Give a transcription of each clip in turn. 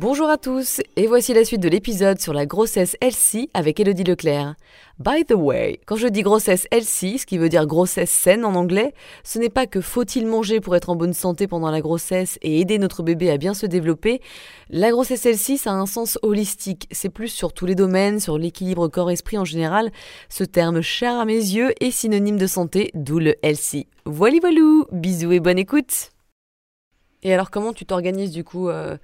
Bonjour à tous, et voici la suite de l'épisode sur la grossesse Elsie avec Elodie Leclerc. By the way, quand je dis grossesse Elsie, ce qui veut dire grossesse saine en anglais, ce n'est pas que faut-il manger pour être en bonne santé pendant la grossesse et aider notre bébé à bien se développer. La grossesse Elsie, ça a un sens holistique, c'est plus sur tous les domaines, sur l'équilibre corps-esprit en général. Ce terme cher à mes yeux est synonyme de santé, d'où le Elsie. Voilà voilou, bisous et bonne écoute Et alors comment tu t'organises du coup euh,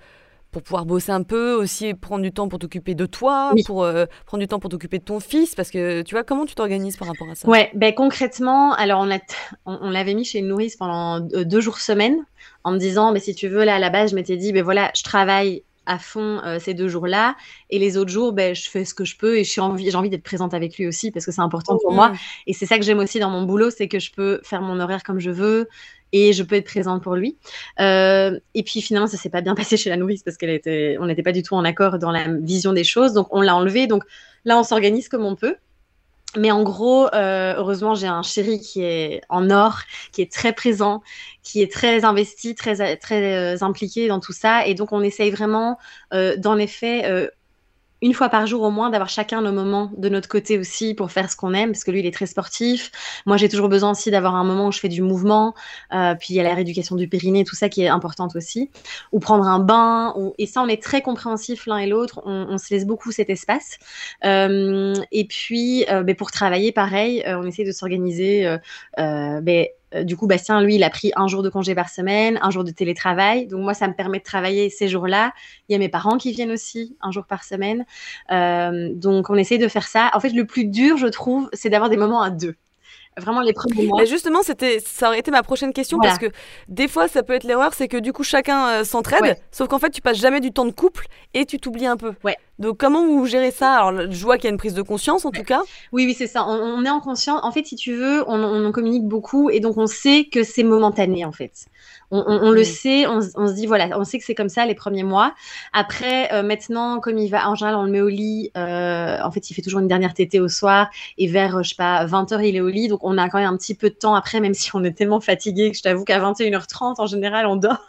pour pouvoir bosser un peu, aussi prendre du temps pour t'occuper de toi, pour euh, prendre du temps pour t'occuper de ton fils, parce que tu vois, comment tu t'organises par rapport à ça? Ouais, ben concrètement, alors on, on, l'avait mis chez une nourrice pendant deux jours semaine, en me disant, mais si tu veux, là à la base, je m'étais dit, ben voilà, je travaille à fond euh, ces deux jours-là. Et les autres jours, ben, je fais ce que je peux et j'ai envie, envie d'être présente avec lui aussi parce que c'est important pour moi. Et c'est ça que j'aime aussi dans mon boulot, c'est que je peux faire mon horaire comme je veux et je peux être présente pour lui. Euh, et puis finalement, ça s'est pas bien passé chez la nourrice parce qu'elle était, on n'était pas du tout en accord dans la vision des choses, donc on l'a enlevé. Donc là, on s'organise comme on peut. Mais en gros, euh, heureusement, j'ai un chéri qui est en or, qui est très présent, qui est très investi, très, très euh, impliqué dans tout ça. Et donc, on essaye vraiment, euh, dans les faits, une fois par jour au moins d'avoir chacun nos moments de notre côté aussi pour faire ce qu'on aime parce que lui il est très sportif. Moi j'ai toujours besoin aussi d'avoir un moment où je fais du mouvement euh, puis il y a la rééducation du périnée tout ça qui est importante aussi. Ou prendre un bain et ça on est très compréhensif l'un et l'autre. On, se laisse beaucoup cet espace. Euh, et puis euh, ben, pour travailler pareil on essaie de s'organiser ben, du coup, Bastien, lui, il a pris un jour de congé par semaine, un jour de télétravail. Donc moi, ça me permet de travailler ces jours-là. Il y a mes parents qui viennent aussi un jour par semaine. Euh, donc on essaie de faire ça. En fait, le plus dur, je trouve, c'est d'avoir des moments à deux vraiment les premiers mois. justement, c'était, ça aurait été ma prochaine question parce que des fois, ça peut être l'erreur, c'est que du coup, chacun euh, s'entraide, sauf qu'en fait, tu passes jamais du temps de couple et tu t'oublies un peu. Ouais. Donc, comment vous gérez ça? Alors, je vois qu'il y a une prise de conscience en tout cas. Oui, oui, c'est ça. On, est en conscience. En fait, si tu veux, on, on, communique beaucoup et donc on sait que c'est momentané en fait. On, le sait, on, se dit, voilà, on sait que c'est comme ça les premiers mois. Après, euh, maintenant, comme il va, en général, on le met au lit. Euh, en fait, il fait toujours une dernière tétée au soir et vers, je sais pas, 20h, il est au lit. Donc, on a quand même un petit peu de temps après, même si on est tellement fatigué que je t'avoue qu'à 21h30, en général, on dort.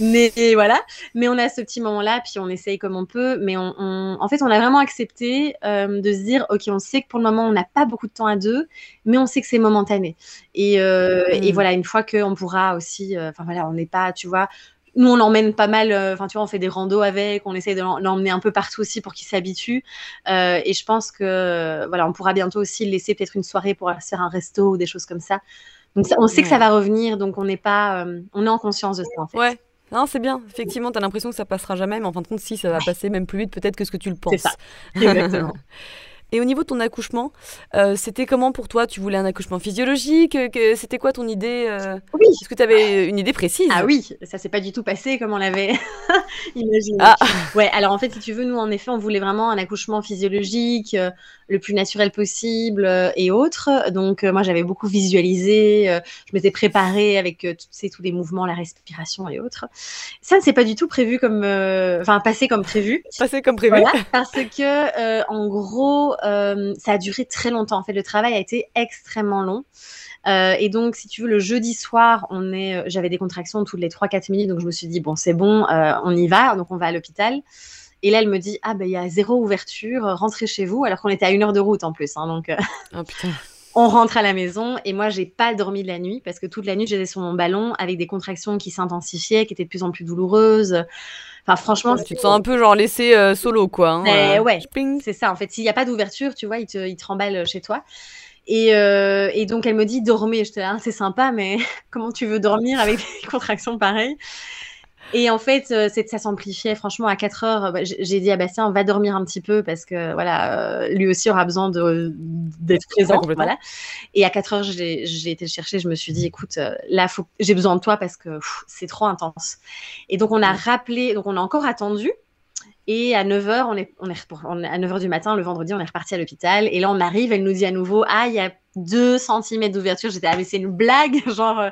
Mais voilà. Mais on a ce petit moment-là, puis on essaye comme on peut. Mais on, en fait, on a vraiment accepté euh, de se dire, OK, on sait que pour le moment, on n'a pas beaucoup de temps à deux, mais on sait que c'est momentané. Et, et mm. voilà, une fois qu'on pourra aussi euh, enfin voilà, on n'est pas, tu vois, nous, on l'emmène pas mal. Euh, enfin, tu vois, on fait des randos avec. On essaie de l'emmener un peu partout aussi pour qu'il s'habitue. Euh, et je pense que voilà, on pourra bientôt aussi le laisser peut-être une soirée pour aller faire un resto ou des choses comme ça. Donc, on sait que ça va revenir. Donc, on n'est pas, on est en conscience de ça. En fait. Ouais. Non, c'est bien. Effectivement, tu as l'impression que ça passera jamais, mais en fin de compte, si, ça va passer même plus vite peut-être que ce que tu le penses. C'est ça. Exactement. Et au niveau de ton accouchement, euh, c'était comment pour toi? Tu voulais un accouchement physiologique? C'était quoi ton idée euh? Oui. Est-ce que tu avais une idée précise? Ah oui, ça s'est pas du tout passé comme on l'avait imaginé. Ah. Ouais, alors en fait, si tu veux, nous en effet, on voulait vraiment un accouchement physiologique, euh, le plus naturel possible et autres. Donc moi, j'avais beaucoup visualisé, je m'étais préparée avec tous les mouvements, la respiration et autres. Ça ne s'est pas du tout prévu comme, enfin, passé comme prévu. Passé comme prévu. Voilà, parce que en gros euh, ça a duré très longtemps. En fait, le travail a été extrêmement long. Euh, et donc, si tu veux, le jeudi soir, on est, euh, j'avais des contractions toutes les 3-4 minutes, donc je me suis dit, bon, c'est bon, on y va, donc on va à l'hôpital. Et là, elle me dit, ah ben, il y a zéro ouverture, rentrez chez vous, alors qu'on était à une heure de route en plus. Hein, donc, oh, putain. on rentre à la maison et moi, j'ai pas dormi de la nuit parce que toute la nuit, j'étais sur mon ballon avec des contractions qui s'intensifiaient, qui étaient de plus en plus douloureuses. Enfin, franchement, tu te sens un peu genre laissé euh, solo, quoi. Hein, euh, ouais, c'est ça. En fait, s'il n'y a pas d'ouverture, tu vois, il te, il te remballe chez toi. Et, euh, et, donc, elle me dit dormez. Je te dis, c'est sympa, mais comment tu veux dormir avec des contractions pareilles? Et en fait, euh, ça s'amplifiait. Franchement, à 4 heures, bah, j'ai dit à Bastien, on va dormir un petit peu parce que voilà, lui aussi aura besoin d'être présent. voilà. Et à 4 heures, j'ai été le chercher. Je me suis dit, écoute, là, j'ai besoin de toi parce que c'est trop intense. Et donc, on a rappelé, donc on a encore attendu. Et à 9h, on est, on est, à 9h du matin, le vendredi, on est reparti à l'hôpital. Et là, on arrive, elle nous dit à nouveau Ah, il y a 2 cm d'ouverture. J'étais Ah, mais c'est une blague Genre, euh,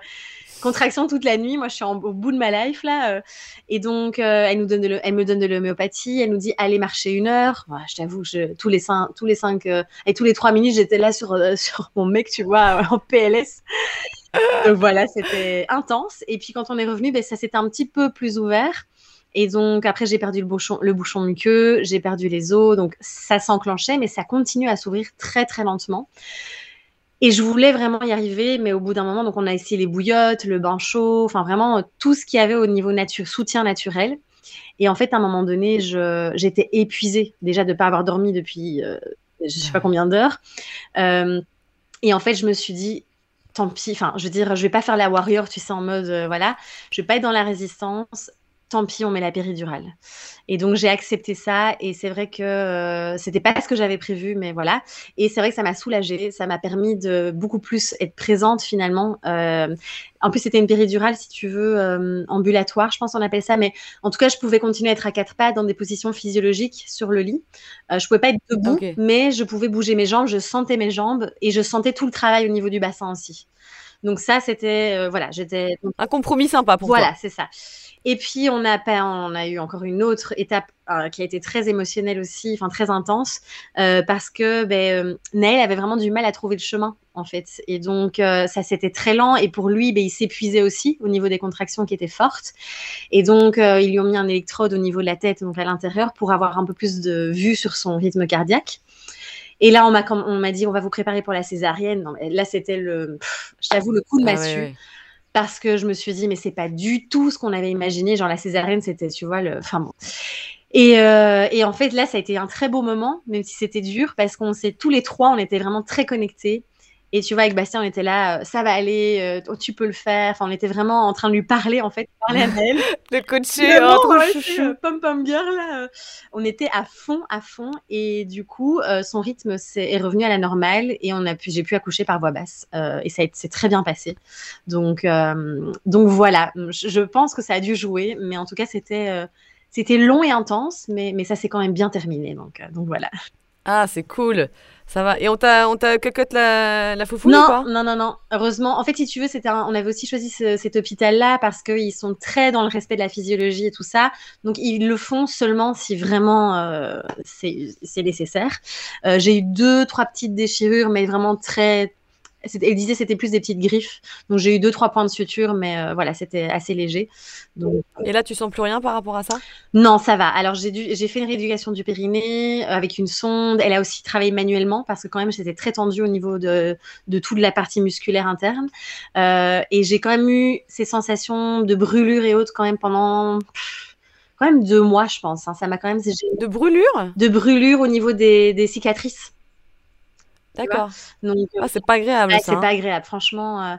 contraction toute la nuit. Moi, je suis au bout de ma life, là. Euh. et donc, euh, elle, nous donne de elle me donne de l'homéopathie. Elle nous dit Allez marcher une heure. je t'avoue, tous les 5, tous les cinq, et tous les 3 minutes, j'étais là sur, sur mon mec, tu vois, en PLS. voilà, c'était intense. Et puis, quand on est revenu, ben, ça s'était un petit peu plus ouvert. Et donc, après, j'ai perdu le bouchon, le bouchon muqueux, j'ai perdu les os. Donc, ça s'enclenchait, mais ça continue à s'ouvrir très, très lentement. Et je voulais vraiment y arriver, mais au bout d'un moment, donc on a essayé les bouillottes, le bain chaud, enfin vraiment tout ce qu'il y avait au niveau soutien naturel. Et en fait, à un moment donné, j'étais épuisée déjà de ne pas avoir dormi depuis je euh, je sais pas combien d'heures. Euh, et en fait, je me suis dit, tant pis, enfin, je veux dire, je vais pas faire la warrior, tu sais, en mode, euh, voilà, je vais pas être dans la résistance tant pis, on met la péridurale. Et donc j'ai accepté ça et c'est vrai que euh, c'était pas ce que j'avais prévu, mais voilà. Et c'est vrai que ça m'a soulagée, ça m'a permis de beaucoup plus être présente finalement. Euh, en plus c'était une péridurale, si tu veux, euh, ambulatoire, je pense qu'on appelle ça, mais en tout cas je pouvais continuer à être à quatre pattes dans des positions physiologiques sur le lit. je pouvais pas être debout, mais je pouvais bouger mes jambes, je sentais mes jambes et je sentais tout le travail au niveau du bassin aussi. Donc ça c'était voilà, j'étais un compromis sympa pour toi. Voilà, c'est ça. Et puis, on a, on a eu encore une autre étape euh, qui a été très émotionnelle aussi, enfin très intense, euh, parce que ben, euh, avait vraiment du mal à trouver le chemin, en fait. Et donc, ça c'était très lent. Et pour lui, ben, il s'épuisait aussi au niveau des contractions qui étaient fortes. Et donc, ils lui ont mis un électrode au niveau de la tête, donc à l'intérieur, pour avoir un peu plus de vue sur son rythme cardiaque. Et là, on m'a, on m'a dit, on va vous préparer pour la césarienne. là, c'était le, je t'avoue, le coup de ah massue parce que je me suis dit, mais c'est pas du tout ce qu'on avait imaginé. Genre, la césarienne, c'était, tu vois, le. Enfin bon. Et, euh, et, en fait, là, ça a été un très beau moment, même si c'était dur, parce qu'on s'est tous les trois, on était vraiment très connectés. Et tu vois, avec Bastien, on était là, euh, ça va aller, euh, oh, tu peux le faire. Enfin, on était vraiment en train de lui parler, en fait, parler à elle. de coacher, oh, trop chouchou. pom pom girl, là. On était à fond, à fond. Et du coup, son rythme est, est, revenu à la normale et on a pu, j'ai pu accoucher par voix basse. et ça s'est très bien passé. Donc, donc voilà, je pense que ça a dû jouer, mais en tout cas, c'était c'était long et intense, mais, mais ça s'est quand même bien terminé. Donc, donc voilà. Ah, c'est cool. Ça va. Et on t'a, on t'a la, la foufou non, ou pas? Non, non, non. Heureusement. En fait, si tu veux, c'était on avait aussi choisi cet hôpital-là parce qu'ils sont très dans le respect de la physiologie et tout ça. Donc, ils le font seulement si vraiment euh, c'est, nécessaire. Euh, j'ai eu deux, trois petites déchirures, mais vraiment très, elle disait c'était plus des petites griffes. Donc j'ai eu deux trois points de suture, mais euh, voilà, c'était assez léger. Donc... Et là, tu sens plus rien par rapport à ça? Non, ça va. Alors j'ai j'ai fait une rééducation du périnée euh, avec une sonde. Elle a aussi travaillé manuellement parce que quand même j'étais très tendue au niveau de, de toute la partie musculaire interne. Euh, et j'ai quand même eu ces sensations de brûlure et autres quand même pendant quand même deux mois, je pense. Hein. Ça m'a quand même de brûlure? De brûlure au niveau des, des cicatrices. D'accord. Donc, ah, c'est pas agréable. c'est pas hein. agréable, franchement. Euh.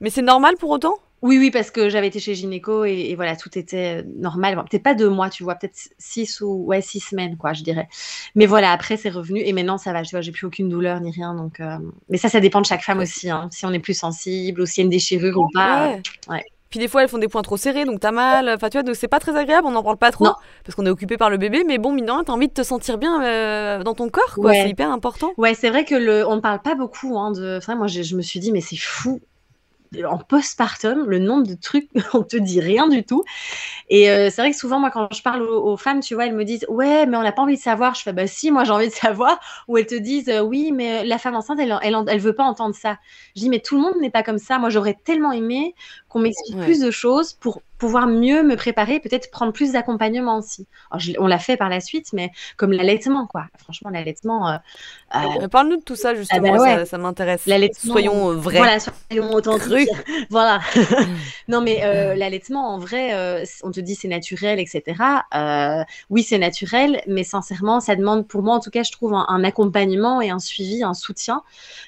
Mais c'est normal pour autant? Oui, oui, parce que j'avais été chez gynéco et, voilà, tout était euh, normal. peut-être pas deux mois, tu vois, peut-être six ou ouais six semaines, quoi, je dirais. Mais voilà, après c'est revenu et maintenant ça va. Tu vois, j'ai plus aucune douleur ni rien, donc. Euh, mais ça, ça dépend de chaque femme aussi, hein, si on est plus sensible ou s'il y a une déchirure ou pas. Ouais. Puis des fois, elles font des points trop serrés, donc t'as mal. Enfin, tu vois, donc c'est pas très agréable, on n'en parle pas trop, parce qu'on est occupé par le bébé, mais bon, maintenant, t'as envie de te sentir bien euh, dans ton corps, quoi. C'est hyper important. Ouais, c'est vrai que le, on ne parle pas beaucoup hein, de. Enfin, moi, je me suis dit, mais c'est fou en postpartum, le nombre de trucs, on te dit rien du tout. Et euh, c'est vrai que souvent, moi, quand je parle aux, femmes, tu vois, elles me disent Ouais, mais on n'a pas envie de savoir. Je fais Bah, si, moi, j'ai envie de savoir. Ou elles te disent euh, Oui, mais la femme enceinte, elle, elle, elle, veut pas entendre ça. Je dis Mais tout le monde n'est pas comme ça. Moi, j'aurais tellement aimé qu'on m'explique plus de choses pour pouvoir mieux me préparer, peut-être prendre plus d'accompagnement aussi. on l'a fait par la suite, mais comme l'allaitement, quoi. Franchement, l'allaitement. Euh, euh Parle-nous de tout ça, justement, ah bah ça, m'intéresse. Soyons vrais. Voilà, soyons authentiques. voilà. non, mais euh, l'allaitement, en vrai, euh, on te dit c'est naturel, etc. oui, c'est naturel, mais sincèrement, ça demande, pour moi, en tout cas, je trouve un, accompagnement et un suivi, un soutien,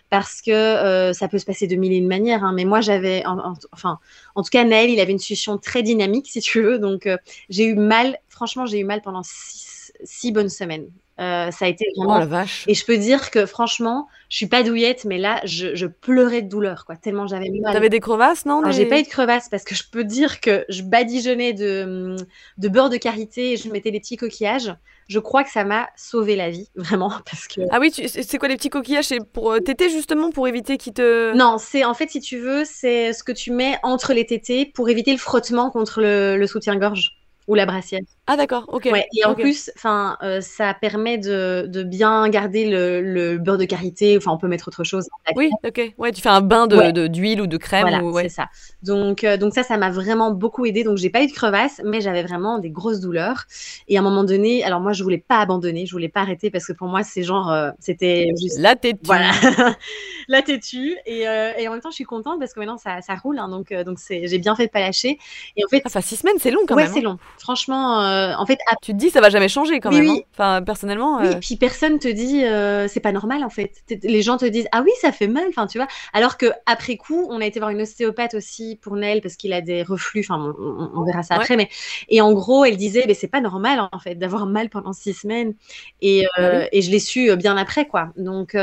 parce que ça peut se passer de mille et une manières. Hein, mais moi, j'avais, enfin, en tout cas, Naël, il avait une situation très dynamique, si tu veux. Donc, euh, j'ai eu mal, franchement, j'ai eu mal pendant six, bonnes semaines. Ça a été vraiment. Oh la vache. Et je peux dire que franchement, je suis pas douillette, mais là, je, pleurais de douleur, quoi, tellement j'avais mal. T'avais des crevasses, non J'ai pas eu de crevasses parce que je peux dire que je badigeonnais de, de beurre de karité et je mettais des petits coquillages je crois que ça m'a sauvé la vie, vraiment. Parce que... Ah oui, c'est quoi les petits coquillages? C'est pour euh, téter justement pour éviter qu'ils te. Non, c'est en fait, si tu veux, c'est ce que tu mets entre les tétés pour éviter le frottement contre le soutien-gorge ou la brassière. Ah d'accord, ok. et en plus, enfin, euh, ça permet de, de bien garder le, le, beurre de karité. Enfin, on peut mettre autre chose. Oui, ok. Ouais, tu fais un bain de d'huile ou de crème. Voilà, ouais. c'est ça. Donc, euh, donc ça, ça m'a vraiment beaucoup aidé. Donc, j'ai pas eu de crevasse, mais j'avais vraiment des grosses douleurs. Et à un moment donné, alors moi, je voulais pas abandonner, je voulais pas arrêter parce que pour moi, c'est genre, euh, c'était juste. La têtue. Voilà, la têtue. Et, et, en même temps, je suis contente parce que maintenant, ça, ça roule. Hein, donc, donc j'ai bien fait de pas lâcher. Et en fait, enfin, six semaines, c'est long quand même. Ouais, c'est hein. long. Franchement euh, en fait, tu te dis ça va jamais changer quand même. Hein. Enfin, personnellement. Oui, euh, puis personne te dit euh, c'est pas normal en fait. Les gens te disent ah oui ça fait mal, enfin tu vois. Alors que après coup, on a été voir une ostéopathe aussi pour Nel parce qu'il a des reflux. Enfin, on, verra ça après, mais et en gros, elle disait mais c'est pas normal en fait d'avoir mal pendant six semaines. Et, bah et je l'ai su bien après quoi. Donc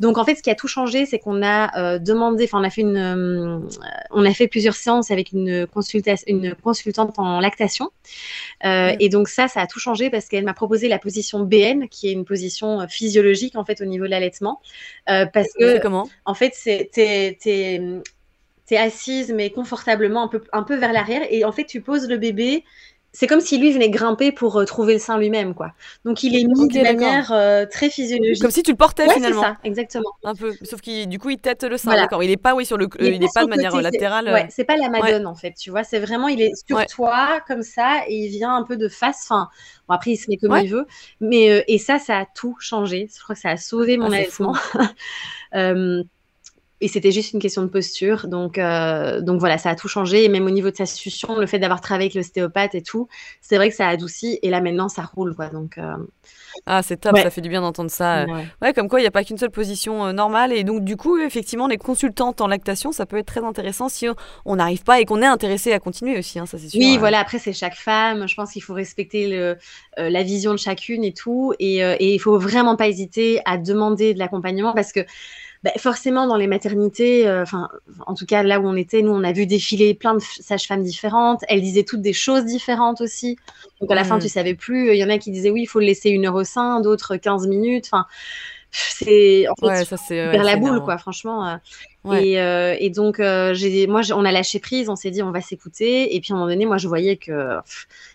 donc en fait, ce qui a tout changé, c'est qu'on a demandé, enfin on a fait une, on a fait plusieurs séances avec une consultation, une consultante en lactation. Euh, et donc ça, ça a tout changé parce qu'elle m'a proposé la position BN, qui est une position euh, physiologique en fait au niveau de l'allaitement, euh, parce que comment? en fait c'est t'es assise mais confortablement un peu un peu vers l'arrière. Et en fait tu poses le bébé c'est comme si lui venait grimper pour euh, trouver le sein lui-même, quoi. Donc il est mis de manière euh, très physiologique. Comme si tu le portais ouais, finalement. c'est ça, exactement. Un peu. Sauf qu'il, du coup, il tête le sein. D'accord. Il est pas, oui, sur le, il, n'est pas de manière latérale. Ouais, c'est pas la madone en fait. Tu vois, c'est vraiment, il est sur toi comme ça et il vient un peu de face. Enfin, bon après il se met comme il veut, mais euh, et ça, ça a tout changé. Je crois que ça a sauvé mon ah, et c'était juste une question de posture. Donc, euh, donc voilà, ça a tout changé. Et même au niveau de sa succion, le fait d'avoir travaillé avec l'ostéopathe et tout, c'est vrai que ça a adouci. Et là, maintenant, ça roule. Quoi. Donc, euh, Ah, c'est top, ça fait du bien d'entendre ça. Ouais, comme quoi, il n'y a pas qu'une seule position euh, normale. Et donc, du coup, effectivement, les consultantes en lactation, ça peut être très intéressant si on n'arrive pas et qu'on est intéressé à continuer aussi, hein, ça c'est sûr. Oui, voilà, après, c'est chaque femme. Je pense qu'il faut respecter le, la vision de chacune et tout. Et, et il faut vraiment pas hésiter à demander de l'accompagnement parce que bah, forcément dans les maternités, euh, enfin en tout cas là où on était, nous on a vu défiler plein de sages-femmes différentes. Elles disaient toutes des choses différentes aussi. Donc à la fin tu savais plus. Il y en a qui disaient oui il faut le laisser une heure au sein, d'autres 15 minutes. Enfin c'est en fait vers la boule quoi franchement euh. et, euh, et, donc j'ai moi on a lâché prise on s'est dit on va s'écouter et puis à un moment donné moi je voyais que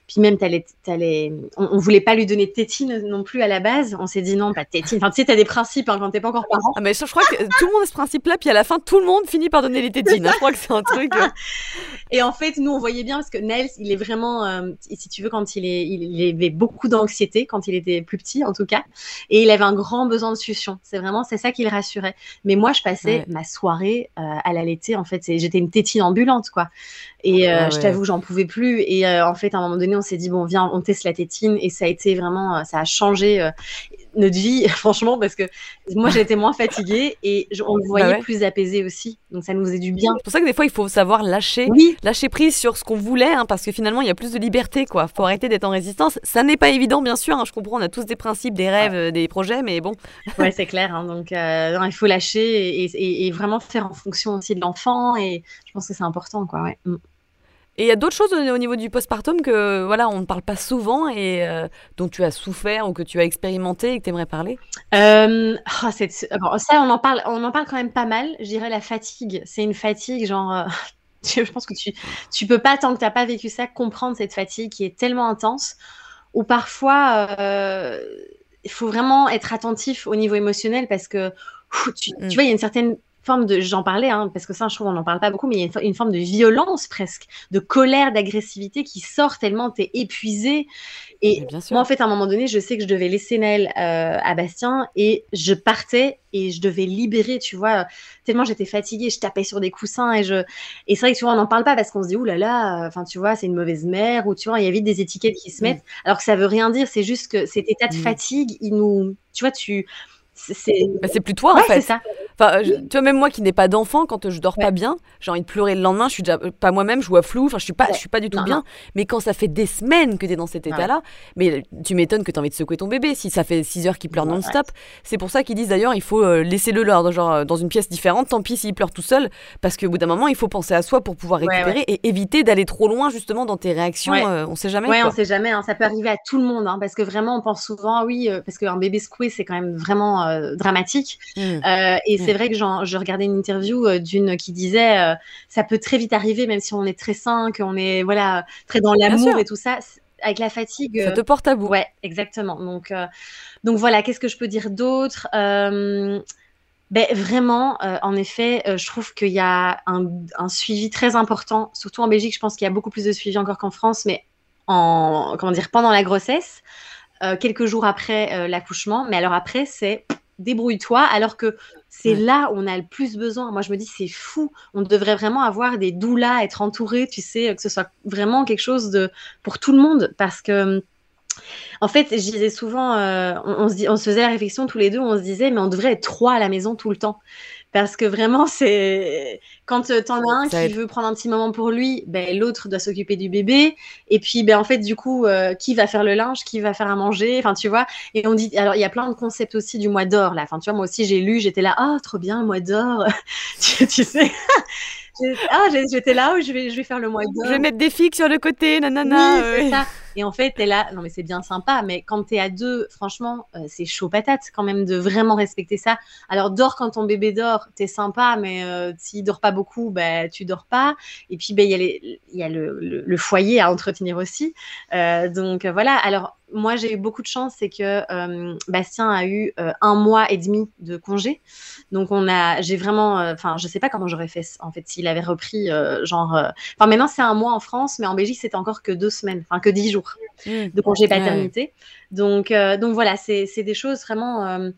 puis même, t'allais, t'allais... On, on voulait pas lui donner tétine non plus à la base. On s'est dit non, pas tétine. Enfin, tu sais, t'as des principes hein, quand t'es pas encore parent. Ah, mais je, crois que tout le monde a ce principe-là. Puis à la fin, tout le monde finit par donner les tétines. Hein. Je crois que c'est un truc. Euh. Et en fait, nous, on voyait bien parce que Nels, il est vraiment, euh, si tu veux, quand il est, il, avait beaucoup d'anxiété quand il était plus petit, en tout cas, et il avait un grand besoin de succion. C'est vraiment, c'est ça qui le rassurait. Mais moi, je passais ma soirée euh, à l'allaiter. En fait, j'étais une tétine ambulante, quoi. Et euh, je t'avoue, j'en pouvais plus. Et euh, en fait, à un moment donné, on s'est dit, bon, viens, on teste la tétine. Et ça a été vraiment, euh, ça a changé notre vie, franchement, parce que moi, été moins fatiguée et on le bah voyait plus apaisé aussi. Donc, ça nous faisait du bien. C'est pour ça que des fois, il faut savoir lâcher, lâcher prise sur ce qu'on voulait, hein, parce que finalement, il y a plus de liberté, quoi. Faut arrêter d'être en résistance. Ça n'est pas évident, bien sûr. Hein, je comprends, on a tous des principes, des rêves, des projets, mais bon. ouais, c'est clair. Hein, donc, il faut lâcher et, et, vraiment faire en fonction aussi de l'enfant. Et je pense que c'est important, quoi. Ouais. Mm. Et il y a d'autres choses au niveau du postpartum que voilà, on ne parle pas souvent et euh, dont tu as souffert ou que tu as expérimenté et que tu aimerais parler? Euh, oh, Ça, on en, parle, on en parle quand même pas mal. Je dirais la fatigue. C'est une fatigue, genre. Euh, je pense que tu tu peux pas, tant que tu n'as pas vécu ça, comprendre cette fatigue qui est tellement intense. Ou parfois, il faut vraiment être attentif au niveau émotionnel parce que tu, tu mm. vois, il y a une certaine forme de, j'en parlais, hein, parce que ça, je trouve, on n'en parle pas beaucoup, mais il y a une, forme de violence presque, de colère, d'agressivité qui sort tellement tu es épuisé. Et moi, en fait, à un moment donné, je sais que je devais laisser Naël euh, à Bastien et je partais et je devais libérer, tu vois, tellement j'étais fatiguée, je tapais sur des coussins et je. Et c'est vrai que tu vois, on n'en parle pas parce qu'on se dit, ouh là là, enfin, tu vois, c'est une mauvaise mère ou tu vois, il y a vite des étiquettes qui se mettent, mm. alors que ça veut rien dire, c'est juste que cet état de mm. fatigue, il nous. Tu vois, tu c'est bah, plus toi en fait. Ça. Enfin, tu vois, même moi qui n'ai pas d'enfant, quand je dors pas bien, j'ai envie de pleurer le lendemain. Je suis déjà pas moi-même, je vois flou. Enfin, je suis pas, je suis pas du tout bien. Mais quand ça fait des semaines que tu es dans cet état-là, mais tu m'étonnes que tu as envie de secouer ton bébé. Si ça fait 6 heures qu'il pleure non-stop, c'est pour ça qu'ils disent d'ailleurs, il faut euh, laisser le leur, genre euh, dans une pièce différente. Tant pis s'il pleure tout seul, parce qu'au bout d'un moment, il faut penser à soi pour pouvoir récupérer et éviter d'aller trop loin justement dans tes réactions. Euh, on sait jamais. Ouais, on sait jamais. Hein. Ça peut arriver à tout le monde, hein, parce que vraiment, on pense souvent, oui, parce qu'un bébé secoué, c'est quand même vraiment dramatique. Mmh. et c'est mmh. vrai que je regardais une interview d'une qui disait, ça peut très vite arriver, même si on est très sain, qu'on est voilà très dans l'amour et tout ça avec la fatigue. Ça te porte à bout. Ouais, exactement. Donc, euh, donc voilà, qu'est-ce que je peux dire d'autre? Euh, ben, Vraiment, euh, en effet, je trouve qu'il y a un, suivi très important, surtout en Belgique, je pense qu'il y a beaucoup plus de suivi encore qu'en France, mais en, comment dire, pendant la grossesse, quelques jours après l'accouchement, mais alors après, c'est débrouille-toi, alors que c'est là où on a le plus besoin. Moi, je me dis, c'est fou. On devrait vraiment avoir des doulas, être entouré, tu sais, que ce soit vraiment quelque chose de pour tout le monde. Parce que, en fait, je disais souvent, euh, on, se on se faisait la réflexion tous les deux, on se disait, mais on devrait être trois à la maison tout le temps. Parce que vraiment, c'est quand euh, tu en as un qui veut prendre un petit moment pour lui, ben, l'autre doit s'occuper du bébé. Et puis, ben, en fait, du coup, euh, qui va faire le linge, qui va faire à manger, enfin, tu vois. Et on dit, alors, il y a plein de concepts aussi du mois d'or, là. Enfin, tu vois, moi aussi, j'ai lu, j'étais là, ah, trop bien, mois d'or. tu, tu sais. ah, j'étais là où je vais, je vais faire le mois d'or. Je vais mettre des figues sur le côté, nanana. Oui, ça. Et en fait, t'es là, non mais c'est bien sympa, mais quand t'es à deux, franchement, euh, c'est chaud patate quand même de vraiment respecter ça. Alors dors quand ton bébé dort, t'es sympa, mais euh, s'il dort pas beaucoup, bah, tu dors pas. Et puis, bah, il y a, le, foyer à entretenir aussi. Euh, donc voilà, alors moi, j'ai eu beaucoup de chance, c'est que euh, Bastien a eu euh, un mois et demi de congé. Donc, on a, j'ai vraiment, euh, enfin, je sais pas comment j'aurais fait en fait s'il avait repris, genre, enfin, maintenant c'est un mois en France, mais en Belgique c'était encore que deux semaines, enfin que dix jours mmh. de congé paternité. Donc, donc voilà, c'est, des choses vraiment,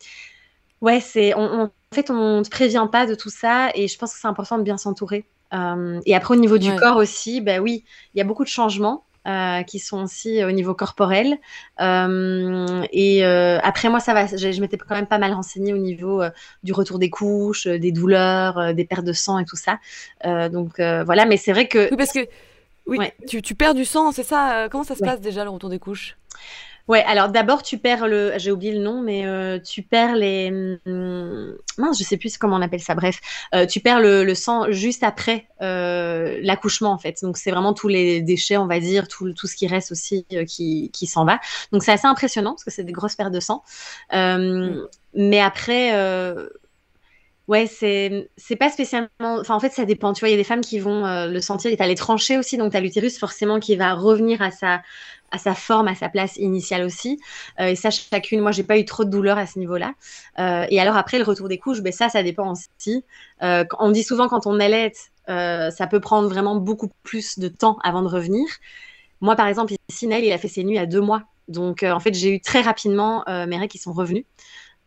ouais, c'est, on, en fait, on ne te prévient pas de tout ça, et je pense que c'est important de bien s'entourer. et après, au niveau du corps aussi, ben oui, il y a beaucoup de changements. Euh, qui sont aussi au niveau corporel. Euh, et euh, après, moi, ça va. Je, m'étais quand même pas mal renseignée au niveau du retour des couches, des douleurs, des pertes de sang et tout ça. donc voilà, mais c'est vrai que. Oui, parce que oui, tu, tu, perds du sang, c'est ça Comment ça se passe déjà le retour des couches? Ouais, alors d'abord tu perds le, j'ai oublié le nom, mais euh, tu perds les, hum, mince, je sais plus comment on appelle ça. Bref, euh, tu perds le, sang juste après euh, l'accouchement en fait. Donc c'est vraiment tous les déchets, on va dire, tout, tout ce qui reste aussi qui, qui s'en va. Donc c'est assez impressionnant parce que c'est des grosses pertes de sang. Mm. Mais après. Ouais, c'est c'est pas spécialement. Enfin, en fait, ça dépend. Tu vois, il y a des femmes qui vont le sentir. Et t'as les tranchées aussi, donc t'as l'utérus forcément qui va revenir à sa à sa forme, à sa place initiale aussi. Euh, et ça, chacune, moi, j'ai pas eu trop de douleur à ce niveau-là. Euh, et alors après, le retour des couches, ben ça, ça dépend aussi. Euh, on dit souvent quand on allait, ça peut prendre vraiment beaucoup plus de temps avant de revenir. Moi, par exemple, ici, Nail, il a fait ses nuits à deux mois. Donc, en fait, j'ai eu très rapidement mes règles qui sont revenues.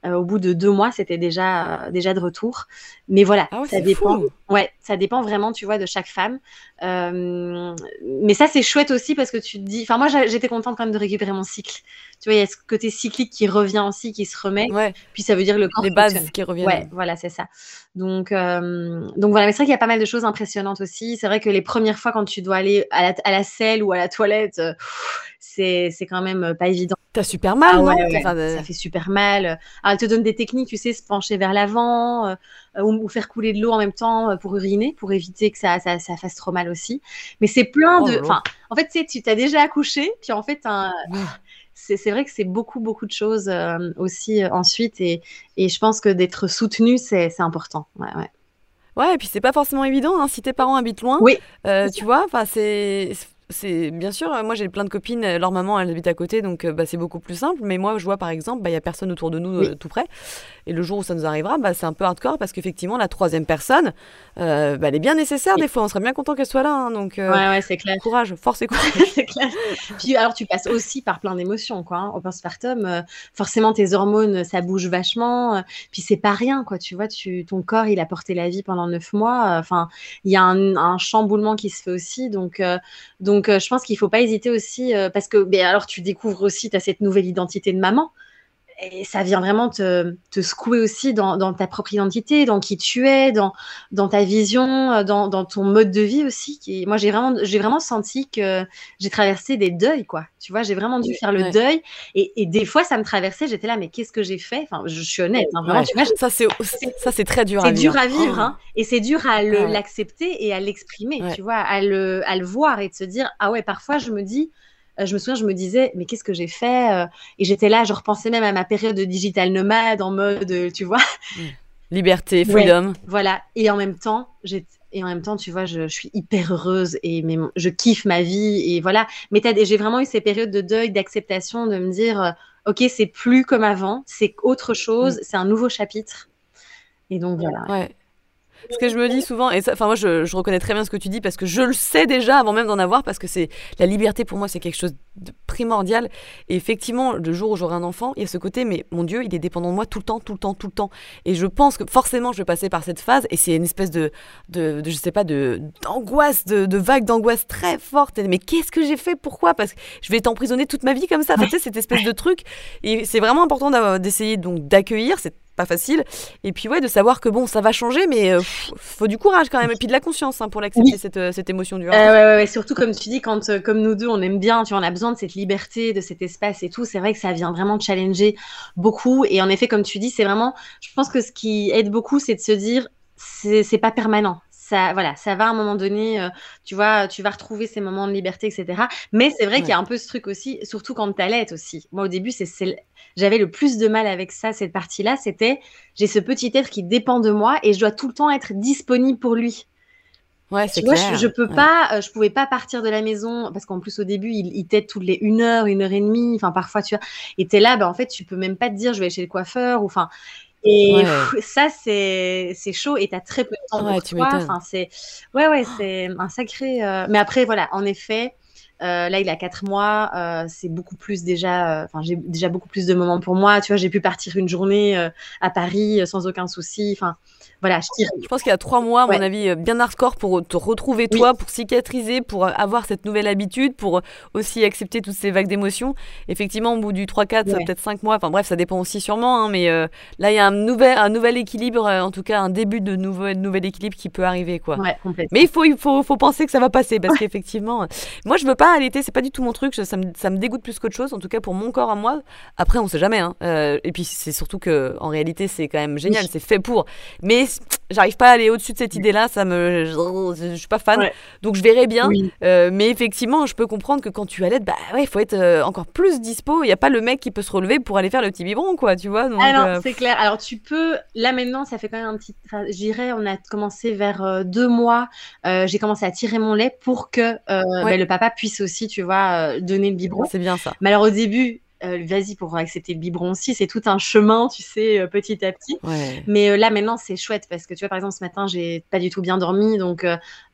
Euh, au bout de deux mois, c'était déjà, euh, déjà de retour. Mais voilà, ah ça dépend. Ouais, ça dépend vraiment, tu vois, de chaque femme. Euh, mais ça, c'est chouette aussi parce que tu te dis. Enfin, moi, j'étais contente quand même de récupérer mon cycle. Tu vois, il y a ce côté cyclique qui revient aussi, qui se remet. Ouais. Puis ça veut dire le corps. Les bases qui reviennent. Ouais, voilà, c'est ça. Donc, donc voilà, mais c'est vrai qu'il y a pas mal de choses impressionnantes aussi. C'est vrai que les premières fois quand tu dois aller à la, à la selle ou à la toilette, c'est quand même pas évident. T'as super mal, ah non Ça fait super mal. Alors, elle te donne des techniques, tu sais, se pencher vers l'avant euh, ou, faire couler de l'eau en même temps euh, pour uriner, pour éviter que ça, ça, fasse trop mal aussi. Mais c'est plein oh de. Enfin, en fait, tu sais, tu t'as déjà accouché, puis en fait, c'est vrai que c'est beaucoup, beaucoup de choses euh, aussi ensuite. Et, et, je pense que d'être soutenu, c'est important. Ouais, ouais. Ouais, et puis c'est pas forcément évident hein, si tes parents habitent loin. Oui. tu vois, enfin c'est c'est bien sûr, euh, moi j'ai plein de copines, euh, leur maman elle habite à côté, donc euh, bah, c'est beaucoup plus simple. Mais moi je vois par exemple, bah, il n'y a personne autour de nous tout près. Et le jour où ça nous arrivera, bah, c'est un peu hardcore parce qu'effectivement la troisième personne, bah, elle est bien nécessaire des fois. On serait bien content qu'elle soit là. Hein, donc ouais, ouais, c'est clair. Courage, force et courage. c'est clair. Puis alors tu passes aussi par plein d'émotions quoi. Hein. Au postpartum, forcément tes hormones ça bouge vachement. puis c'est pas rien quoi. Tu vois, tu, ton corps il a porté la vie pendant neuf mois. Enfin, il y a un, un, chamboulement qui se fait aussi. Donc donc donc, euh, je pense qu'il ne faut pas hésiter aussi, euh, parce que, ben, alors, tu découvres aussi, tu as cette nouvelle identité de maman. Et ça vient vraiment te, te secouer aussi dans, dans, ta propre identité, dans qui tu es, dans, dans ta vision, euh, dans, dans ton mode de vie aussi. Qui, moi, j'ai vraiment, j'ai vraiment senti que j'ai traversé des deuils, quoi. Tu vois, j'ai vraiment dû faire le deuil. Et, et, des fois, ça me traversait. J'étais là, mais qu'est-ce que j'ai fait? Enfin, je, suis honnête, hein, vraiment. Tu vois, ça, c'est, ça, c'est très dur à vivre. C'est dur à vivre, hein, et c'est dur à l'accepter et à l'exprimer, tu vois, à le, à le voir et de se dire, ah ouais, parfois, je me dis je me souviens, je me disais, mais qu'est-ce que j'ai fait euh, Et j'étais là, je repensais même à ma période de digital nomade en mode, euh, tu vois. Liberté, freedom. voilà. Et en même temps, et en même temps, tu vois, je, suis hyper heureuse et mais, je kiffe ma vie et voilà. Mais j'ai vraiment eu ces périodes de deuil, d'acceptation, de me dire, ok, c'est plus comme avant, c'est autre chose, mm. c'est un nouveau chapitre. Et donc voilà. Ouais. Ce que je me dis souvent, et enfin moi je, reconnais très bien ce que tu dis parce que je le sais déjà avant même d'en avoir parce que c'est la liberté pour moi c'est quelque chose de primordial. Et effectivement le jour où j'aurai un enfant il y a ce côté mais mon Dieu il est dépendant de moi tout le temps tout le temps tout le temps. Et je pense que forcément je vais passer par cette phase et c'est une espèce de, de, de, je sais pas d'angoisse de, de vague d'angoisse très forte. Mais qu'est-ce que j'ai fait? Pourquoi? Parce que je vais être emprisonnée toute ma vie comme ça. Tu sais cette espèce de truc. Et c'est vraiment important d'essayer donc d'accueillir c'est pas facile. Et puis ouais, de savoir que bon, ça va changer, mais euh, faut du courage quand même, et puis de la conscience hein, pour l'accepter cette, euh, cette, émotion du euh, ouais, ouais, surtout comme tu dis, quand comme nous deux, on aime bien, tu vois, on a besoin de cette liberté, de cet espace et tout. C'est vrai que ça vient vraiment challenger beaucoup. Et en effet, comme tu dis, c'est vraiment, je pense que ce qui aide beaucoup, c'est de se dire, c'est pas permanent ça, voilà, ça va à un moment donné, euh, tu vois, tu vas retrouver ces moments de liberté, etc. Mais c'est vrai qu'il y a un peu ce truc aussi, surtout quand tu allaites aussi. Moi, au début, c'est, j'avais le plus de mal avec ça, cette partie-là, c'était j'ai ce petit être qui dépend de moi et je dois tout le temps être disponible pour lui. Ouais, c'est clair. je, je, peux pas, euh, je pouvais pas partir de la maison parce qu'en plus au début il, il t'aide toutes les une heure, une heure et demie, enfin parfois tu vois, et t'es là, ben en fait tu peux même pas te dire je vais aller chez le coiffeur ou enfin et ça, c'est chaud et tu as très peu de temps pour toi. Enfin, c'est ouais, ouais, c'est un sacré. Euh, mais après, voilà, en effet, euh, là, il a quatre mois. Euh, c'est beaucoup plus déjà. Enfin, j'ai déjà beaucoup plus de moments pour moi. Tu vois, j'ai pu partir une journée à Paris sans aucun souci. Enfin, voilà, je tire. Je pense qu'il y a trois mois, à mon avis, euh, bien hardcore pour te retrouver toi, pour cicatriser, pour euh, avoir cette nouvelle habitude, pour euh, aussi accepter toutes ces vagues d'émotions. Effectivement, au bout du 3, 4, peut-être 5 mois, enfin bref, ça dépend aussi sûrement, hein, mais là, il y a un nouvel, un nouvel équilibre, en tout cas un début de nouveau, nouvel équilibre qui peut arriver. Quoi. mais il faut, il, faut, faut penser que ça va passer, parce qu'effectivement, moi, je veux pas allaiter, c'est pas du tout mon truc, ça me, ça me dégoûte plus qu'autre chose, en tout cas pour mon corps à moi. Après, on sait jamais. Hein. et puis, c'est surtout que en réalité, c'est quand même génial, c'est fait pour. Mais j'arrive pas à aller au-dessus de cette idée-là, ça me, je, suis pas fan, donc je verrai bien. Euh, mais effectivement, je peux comprendre que quand tu allaites, bah ouais, il faut être euh, encore plus dispo. Il y a pas le mec qui peut se relever pour aller faire le petit biberon, quoi, tu vois. Alors euh, c'est clair. Alors tu peux, là maintenant, ça fait quand même un petit, j'irais, on a commencé vers deux mois. J'ai commencé à tirer mon lait pour que bah, le papa puisse aussi, tu vois, donner le biberon. C'est bien ça. Mais alors au début, euh, vas-y pour accepter le biberon aussi. C'est tout un chemin, tu sais, euh, petit à petit. Mais euh, là, maintenant, c'est chouette parce que tu vois, par exemple, ce matin, j'ai pas du tout bien dormi, donc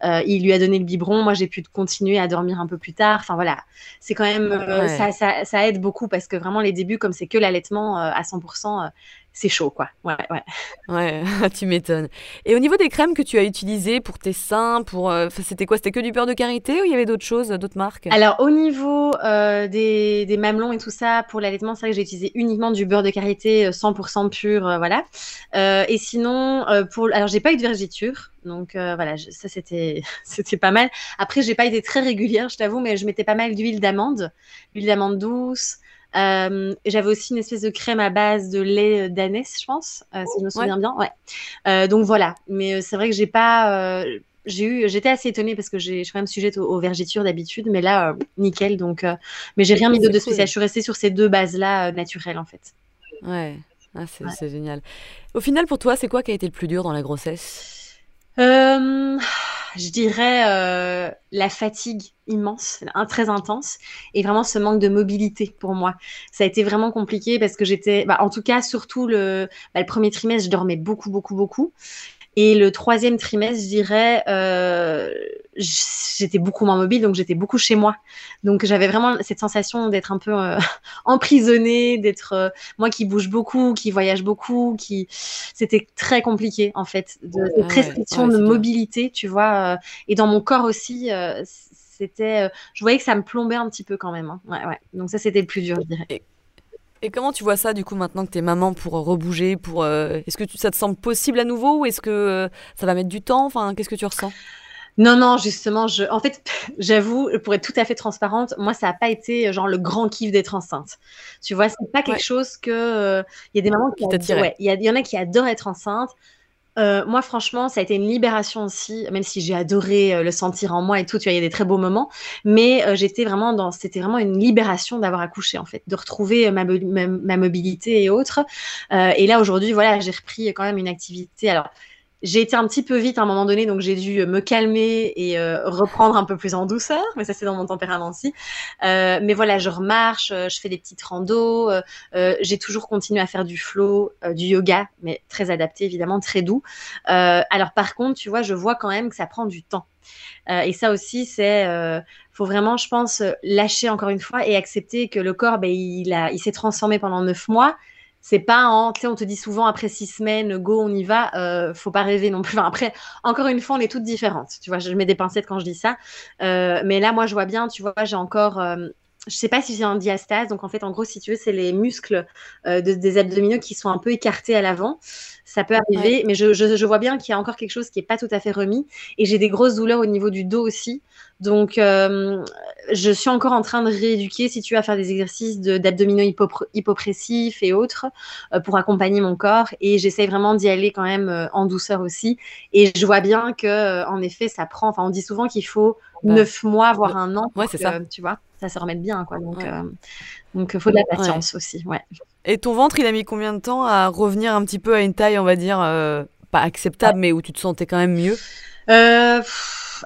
il lui a donné le biberon. Moi, j'ai pu continuer à dormir un peu plus tard. Enfin voilà, c'est quand même ça, ça, ça, aide beaucoup parce que vraiment les débuts, comme c'est que l'allaitement à 100%, c'est chaud, quoi. Ouais, ouais. Ouais, tu m'étonnes. Et au niveau des crèmes que tu as utilisées pour tes seins, pour, euh, c'était quoi? C'était que du beurre de karité ou il y avait d'autres choses, d'autres marques? Alors, au niveau euh, des, des, mamelons et tout ça, pour l'allaitement, c'est vrai que j'ai utilisé uniquement du beurre de karité 100% euh, pur, voilà. et sinon, pour, alors j'ai pas eu de vergiture. Donc voilà, ça c'était c'était pas mal. Après, j'ai pas été très régulière, je t'avoue, mais je mettais pas mal d'huile d'amande, l'huile d'amande douce, euh, j'avais aussi une espèce de crème à base de lait euh, d'anès, je pense, euh, si je me souviens bien. Ouais. donc voilà. Mais c'est vrai que j'ai pas. j'ai eu, j'étais assez étonnée parce que j'ai, je suis quand même sujette aux, vergitures d'habitude, mais là, nickel. Donc, mais j'ai rien mis de, spécial. Je suis restée sur ces deux bases-là naturelles en fait. Ouais, ah, c'est génial. Au final, pour toi, c'est quoi qui a été le plus dur dans la grossesse? Je dirais euh, la fatigue immense, très intense, et vraiment ce manque de mobilité pour moi. Ça a été vraiment compliqué parce que j'étais, bah, en tout cas, surtout le, bah, le premier trimestre, je dormais beaucoup, beaucoup, beaucoup. Et le troisième trimestre, je dirais, euh, j'étais beaucoup moins mobile, donc j'étais beaucoup chez moi. Donc j'avais vraiment cette sensation d'être un peu euh, emprisonnée, d'être euh, moi qui bouge beaucoup, qui voyage beaucoup, qui c'était très compliqué en fait, de, de restriction de mobilité, tu vois. Euh, et dans mon corps aussi, c'était, je voyais que ça me plombait un petit peu quand même. Hein. Ouais, ouais. Donc ça c'était le plus dur, je dirais. Et comment tu vois ça du coup maintenant que tu es maman pour rebouger pour est-ce que ça te semble possible à nouveau ou est-ce que ça va mettre du temps? Enfin qu'est-ce que tu ressens? Non, non, justement, je, en fait, j'avoue, pour être tout à fait transparente, moi, ça n'a pas été genre le grand kiff d'être enceinte. Tu vois, c'est pas quelque chose que. Il y a des mamans qui, il y, en a qui adorent être enceinte. Euh, moi, franchement, ça a été une libération aussi, même si j'ai adoré euh, le sentir en moi et tout. Tu vois, il y a des très beaux moments, mais euh, j'étais vraiment dans, c'était vraiment une libération d'avoir accouché en fait, de retrouver ma, ma mobilité et autres. et là, aujourd'hui, voilà, j'ai repris quand même une activité. Alors, j'ai été un petit peu vite à un moment donné, donc j'ai dû me calmer et euh, reprendre un peu plus en douceur, mais ça c'est dans mon tempérament aussi. Euh, mais voilà, je remarche, euh, je fais des petites randos, euh, j'ai toujours continué à faire du flow, du yoga, mais très adapté évidemment, très doux. alors par contre, tu vois, je vois quand même que ça prend du temps. et ça aussi, c'est, faut vraiment, je pense, lâcher encore une fois et accepter que le corps, ben, il, a, il s'est transformé pendant neuf mois c'est pas en, tu sais, on te dit souvent après six semaines, go, on y va. Euh, faut pas rêver non plus. après, encore une fois, on est toutes différentes. Tu vois, je mets des pincettes quand je dis ça. Euh, mais là, moi, je vois bien, tu vois, j'ai encore, euh, je sais pas si j'ai un diastase. Donc, en fait, en gros, si tu veux, c'est les muscles euh, des abdominaux qui sont un peu écartés à l'avant. Ça peut arriver, mais je, je, vois bien qu'il y a encore quelque chose qui est pas tout à fait remis. Et j'ai des grosses douleurs au niveau du dos aussi. Donc, euh, je suis encore en train de rééduquer, si tu veux, à faire des exercices d'abdominaux hypopressifs et autres euh, pour accompagner mon corps. Et j'essaye vraiment d'y aller quand même en douceur aussi. Et je vois bien que, en effet, ça prend. Enfin, on dit souvent qu'il faut bah, neuf mois, voire un an. Ouais, c'est ça. Tu vois ça se remette bien. Quoi. Donc, euh, donc il faut de la patience aussi. Ouais. Et ton ventre, il a mis combien de temps à revenir un petit peu à une taille, on va dire, euh, pas acceptable, mais où tu te sentais quand même mieux? Euh,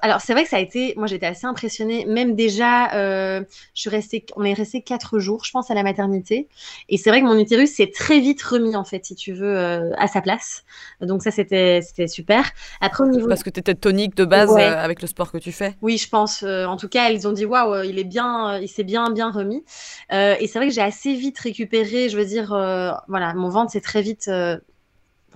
alors c'est vrai que ça a été, moi j'étais assez impressionnée. Même déjà, euh, je suis restée, on est resté quatre jours, je pense, à la maternité. Et c'est vrai que mon utérus s'est très vite remis en fait, si tu veux, euh, à sa place. Donc ça c'était c'était super. Après au niveau parce que tu étais tonique de base euh, avec le sport que tu fais. Oui, je pense. en tout cas, ils ont dit waouh, il est bien, il s'est bien bien remis. et c'est vrai que j'ai assez vite récupéré. Je veux dire, voilà, mon ventre s'est très vite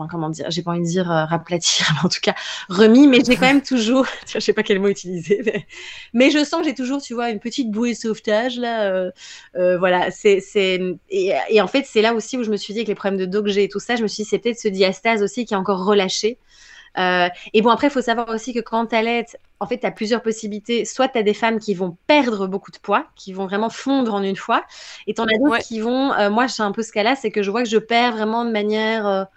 comment dire, j'ai pas envie de dire euh, raplatir, mais en tout cas remis, mais j'ai quand même toujours, je sais pas quel mot utiliser, mais, je sens que j'ai toujours, tu vois, une petite bouée de sauvetage là. Euh, euh, voilà, c'est, c'est, et, en fait, c'est là aussi où je me suis dit avec les problèmes de dos que j'ai et tout ça, je me suis dit c'est peut-être ce diastase aussi qui est encore relâché. et bon, après, il faut savoir aussi que quand tu allaites, en fait, tu as plusieurs possibilités. Soit tu as des femmes qui vont perdre beaucoup de poids, qui vont vraiment fondre en une fois. Et tu en as d'autres qui vont. moi, j'ai un peu ce cas-là, c'est que je vois que je perds vraiment de manière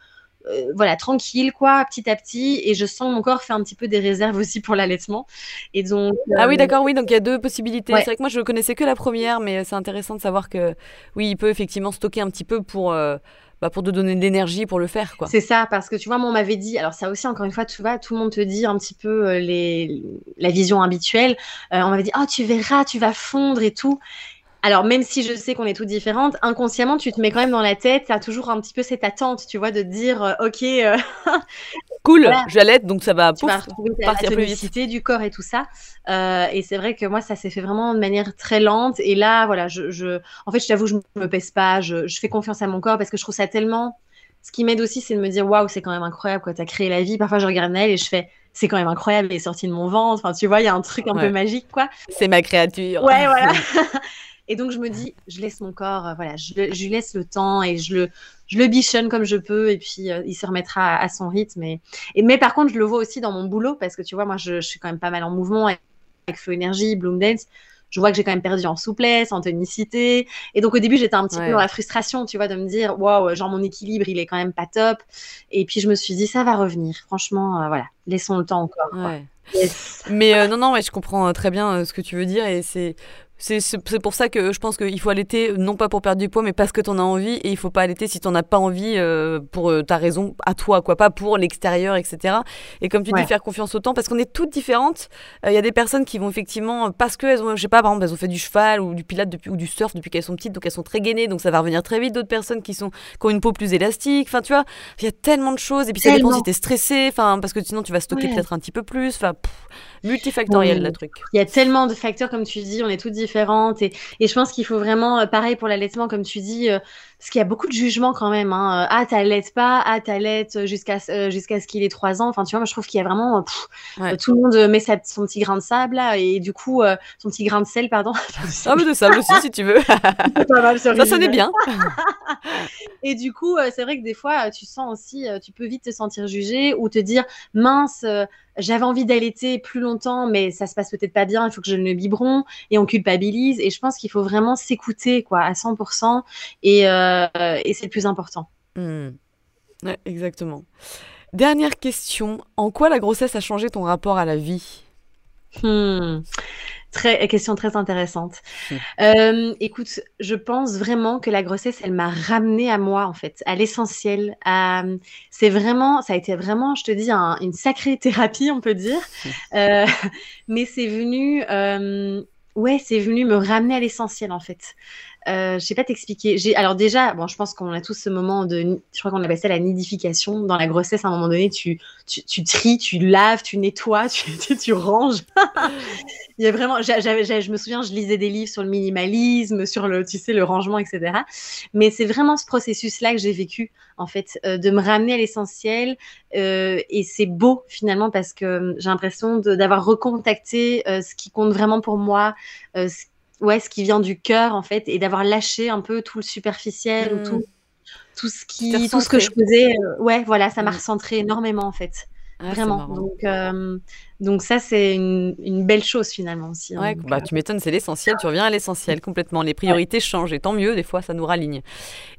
euh, voilà, tranquille, quoi, petit à petit. Et je sens mon corps faire un petit peu des réserves aussi pour l'allaitement. Et donc. Ah oui, euh, d'accord, oui. Donc il y a deux possibilités. C'est vrai que moi, je connaissais que la première, mais c'est intéressant de savoir que, oui, il peut effectivement stocker un petit peu pour. Euh, bah pour te donner de l'énergie pour le faire quoi. C'est ça parce que tu vois moi on m'avait dit alors ça aussi encore une fois tu vois tout le monde te dit un petit peu les la vision habituelle on m'avait dit oh tu verras tu vas fondre et tout alors, même si je sais qu'on est toutes différentes, inconsciemment, tu te mets quand même dans la tête, tu as toujours un petit peu cette attente, tu vois, de dire, euh, OK. Euh, cool, j'allais, donc ça va tu vas retrouver partir plus vite. du corps et tout ça. Euh, et c'est vrai que moi, ça s'est fait vraiment de manière très lente. Et là, voilà, je, je... en fait, je t'avoue, je me pèse pas, je, je, fais confiance à mon corps parce que je trouve ça tellement. Ce qui m'aide aussi, c'est de me dire, waouh, c'est quand même incroyable, quoi, tu as créé la vie. Parfois, je regarde Naël et je fais, c'est quand même incroyable, elle est sortie de mon ventre. Enfin, tu vois, il y a un truc un peu magique, quoi. C'est ma créature. Ouais, voilà. Et donc, je me dis, je laisse mon corps, euh, voilà, je, lui laisse le temps et je le, je le bichonne comme je peux et puis euh, il se remettra à, son rythme. Et, mais par contre, je le vois aussi dans mon boulot parce que tu vois, moi, je, suis quand même pas mal en mouvement avec, Feu Énergie, Bloom Dance. Je vois que j'ai quand même perdu en souplesse, en tonicité. Et donc, au début, j'étais un petit peu dans la frustration, tu vois, de me dire, waouh, genre mon équilibre, il est quand même pas top. Et puis, je me suis dit, ça va revenir. Franchement, euh, voilà, laissons le temps encore. Mais non, non, ouais, je comprends très bien ce que tu veux dire et c'est c'est pour ça que je pense qu'il faut allaiter, non pas pour perdre du poids, mais parce que tu en as envie. Et il faut pas allaiter si tu n'en as pas envie euh, pour euh, ta raison à toi, quoi, pas pour l'extérieur, etc. Et comme tu dis, faire confiance au temps, parce qu'on est toutes différentes. Euh, il y a des personnes qui vont effectivement, parce qu'elles ont, je sais pas, par exemple, elles ont fait du cheval ou du pilates depuis, ou du surf depuis qu'elles sont petites, donc elles sont très gainées, donc ça va revenir très vite. D'autres personnes qui, sont, qui ont une peau plus élastique. Enfin, tu vois, il y a tellement de choses. Et puis ça dépend si tu es stressé, enfin, parce que sinon tu vas stocker peut-être un petit peu plus. Enfin, multifactoriel le truc. Il y a tellement de facteurs, comme tu dis, on est toutes différentes. Et, et je pense qu'il faut vraiment, euh, pareil pour l'allaitement, comme tu dis, euh, parce qu'il y a beaucoup de jugements quand même. Hein. Ah, t'allaites pas, ah, t'allaites jusqu'à jusqu'à ce qu'il ait trois ans. Enfin, tu vois, moi, je trouve qu'il y a vraiment tout le monde met son petit grain de sable là, et du coup, son petit grain de sel, pardon. ah, mais de sable aussi, si tu veux. mal, ça sonnait bien. et du coup, c'est vrai que des fois, tu sens aussi, tu peux vite te sentir jugé ou te dire mince j'avais envie d'allaiter plus longtemps, mais ça se passe peut-être pas bien, il faut que je le biberon, et on culpabilise. Et je pense qu'il faut vraiment s'écouter, quoi, à 100%, et, euh, et c'est le plus important. Hmm. exactement. Dernière question, en quoi la grossesse a changé ton rapport à la vie? Hmm. Très, question très intéressante. Hmm. Euh, écoute, je pense vraiment que la grossesse, elle m'a ramené à moi, en fait, à l'essentiel. C'est vraiment, ça a été vraiment, je te dis, une sacrée thérapie, on peut dire. Hmm. Euh, mais c'est venu, euh, ouais, c'est venu me ramener à l'essentiel, en fait. Euh, je sais pas t'expliquer. Alors déjà, bon, je pense qu'on a tous ce moment de, je crois qu'on appelle ça la nidification dans la grossesse. À un moment donné, tu tu, tu tries, tu laves, tu nettoies, tu tu, ranges. Il y a vraiment, je me souviens, je lisais des livres sur le minimalisme, sur le, tu sais, le rangement, etc. Mais c'est vraiment ce processus-là que j'ai vécu, en fait, euh, de me ramener à l'essentiel. Euh, et c'est beau finalement parce que j'ai l'impression d'avoir recontacté euh, ce qui compte vraiment pour moi, ouais, ce qui vient du cœur en fait, et d'avoir lâché un peu tout le superficiel ou mmh. tout, tout ce qui, tout ce que je faisais. Euh, ouais, voilà, ça m'a mmh. recentré énormément en fait. Ah, Vraiment. Donc, euh, donc ça, c'est une, une, belle chose finalement aussi. Hein, bah, euh, Tu m'étonnes, c'est l'essentiel. Tu reviens à l'essentiel complètement. Les priorités changent et tant mieux, des fois, ça nous raligne.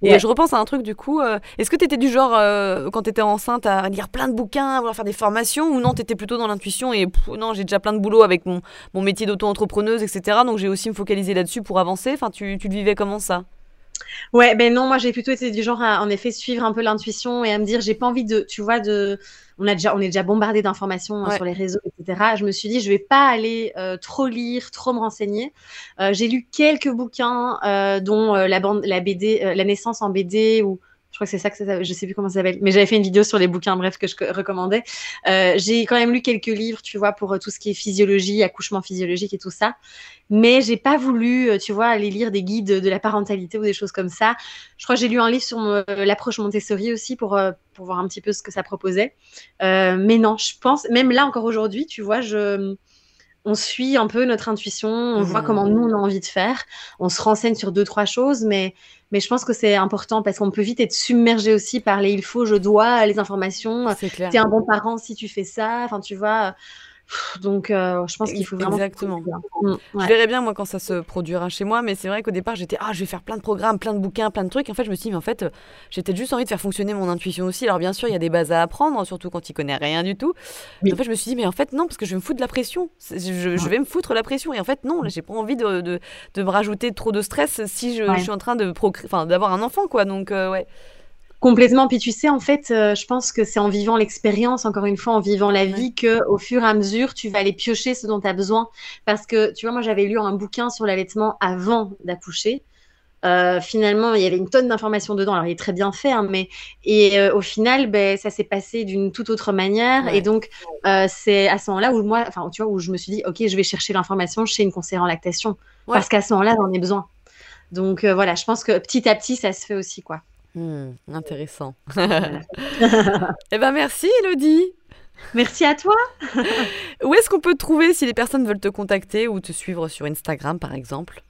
Et je repense à un truc du coup. Est-ce que tu étais du genre, quand tu étais enceinte, à lire plein de bouquins, à vouloir faire des formations ou non, tu étais plutôt dans l'intuition et non, j'ai déjà plein de boulot avec mon, mon métier d'auto-entrepreneuse, etc. Donc j'ai aussi me focaliser là-dessus pour avancer? Enfin, tu, tu le vivais comment ça? Ouais, ben non, moi j'ai plutôt été du genre à en effet suivre un peu l'intuition et à me dire j'ai pas envie de, tu vois, de, on a déjà, on est déjà bombardé d'informations hein, sur les réseaux, etc. Je me suis dit je vais pas aller euh, trop lire, trop me renseigner. Euh, j'ai lu quelques bouquins, euh, dont la bande, la BD, la naissance en BD ou je crois que c'est ça que ça, je sais plus comment ça s'appelle, mais j'avais fait une vidéo sur les bouquins, bref, que je recommandais. Euh, j'ai quand même lu quelques livres, tu vois, pour euh, tout ce qui est physiologie, accouchement physiologique et tout ça. Mais j'ai pas voulu, euh, tu vois, aller lire des guides de la parentalité ou des choses comme ça. Je crois que j'ai lu un livre sur l'approche Montessori aussi pour, pour voir un petit peu ce que ça proposait. mais non, je pense, même là encore aujourd'hui, tu vois, je on suit un peu notre intuition, on voit mmh. comment nous on a envie de faire, on se renseigne sur deux trois choses, mais mais je pense que c'est important parce qu'on peut vite être submergé aussi par les il faut, je dois, les informations. Tu es un bon parent si tu fais ça. Enfin, tu vois. Donc, euh, je pense qu'il faut vraiment. Exactement. Mm, je verrai bien, moi, quand ça se produira chez moi, mais c'est vrai qu'au départ, j'étais, ah, je vais faire plein de programmes, plein de bouquins, plein de trucs. En fait, je me suis dit, mais en fait, j'ai peut-être juste envie de faire fonctionner mon intuition aussi. Alors, bien sûr, il y a des bases à apprendre, surtout quand il connaît rien du tout. Mais en fait, je me suis dit, mais en fait, non, parce que je vais me foutre de la pression. Je, vais me foutre la pression. Et en fait, non, là, j'ai pas envie de, de, de, me rajouter trop de stress si je, suis en train de d'avoir un enfant, quoi. Donc, euh, ouais. Complètement. Puis tu sais, en fait, euh, je pense que c'est en vivant l'expérience, encore une fois, en vivant la vie, que au fur et à mesure, tu vas aller piocher ce dont tu as besoin. Parce que, tu vois, moi, j'avais lu un bouquin sur l'allaitement avant d'accoucher. Euh, finalement, il y avait une tonne d'informations dedans. Alors, il est très bien fait, hein, mais et euh, au final, ben, ça s'est passé d'une toute autre manière. Et donc, c'est à ce moment-là où moi, enfin, tu vois, où je me suis dit, ok, je vais chercher l'information chez une conseillère en lactation, parce qu'à ce moment-là, j'en ai besoin. Donc voilà, je pense que petit à petit, ça se fait aussi, quoi. Hmm, intéressant. eh ben merci Elodie. Merci à toi. Où est-ce qu'on peut te trouver si les personnes veulent te contacter ou te suivre sur Instagram par exemple?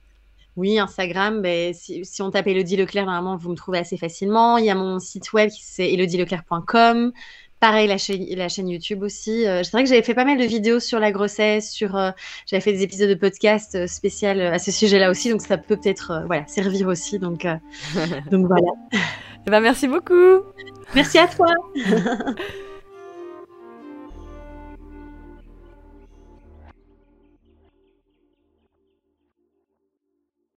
Oui, Instagram, ben, si, on tape Elodie Leclerc, normalement vous me trouvez assez facilement. Il y a mon site web qui c'est elodieleclerc.com. Pareil, la chaîne, la chaîne YouTube aussi. Euh, c'est vrai que j'avais fait pas mal de vidéos sur la grossesse, sur, euh, j'avais fait des épisodes de podcast euh, spécial à ce sujet-là aussi, donc ça peut peut-être voilà, servir aussi. Donc, donc voilà. Eh ben, merci beaucoup. Merci à toi.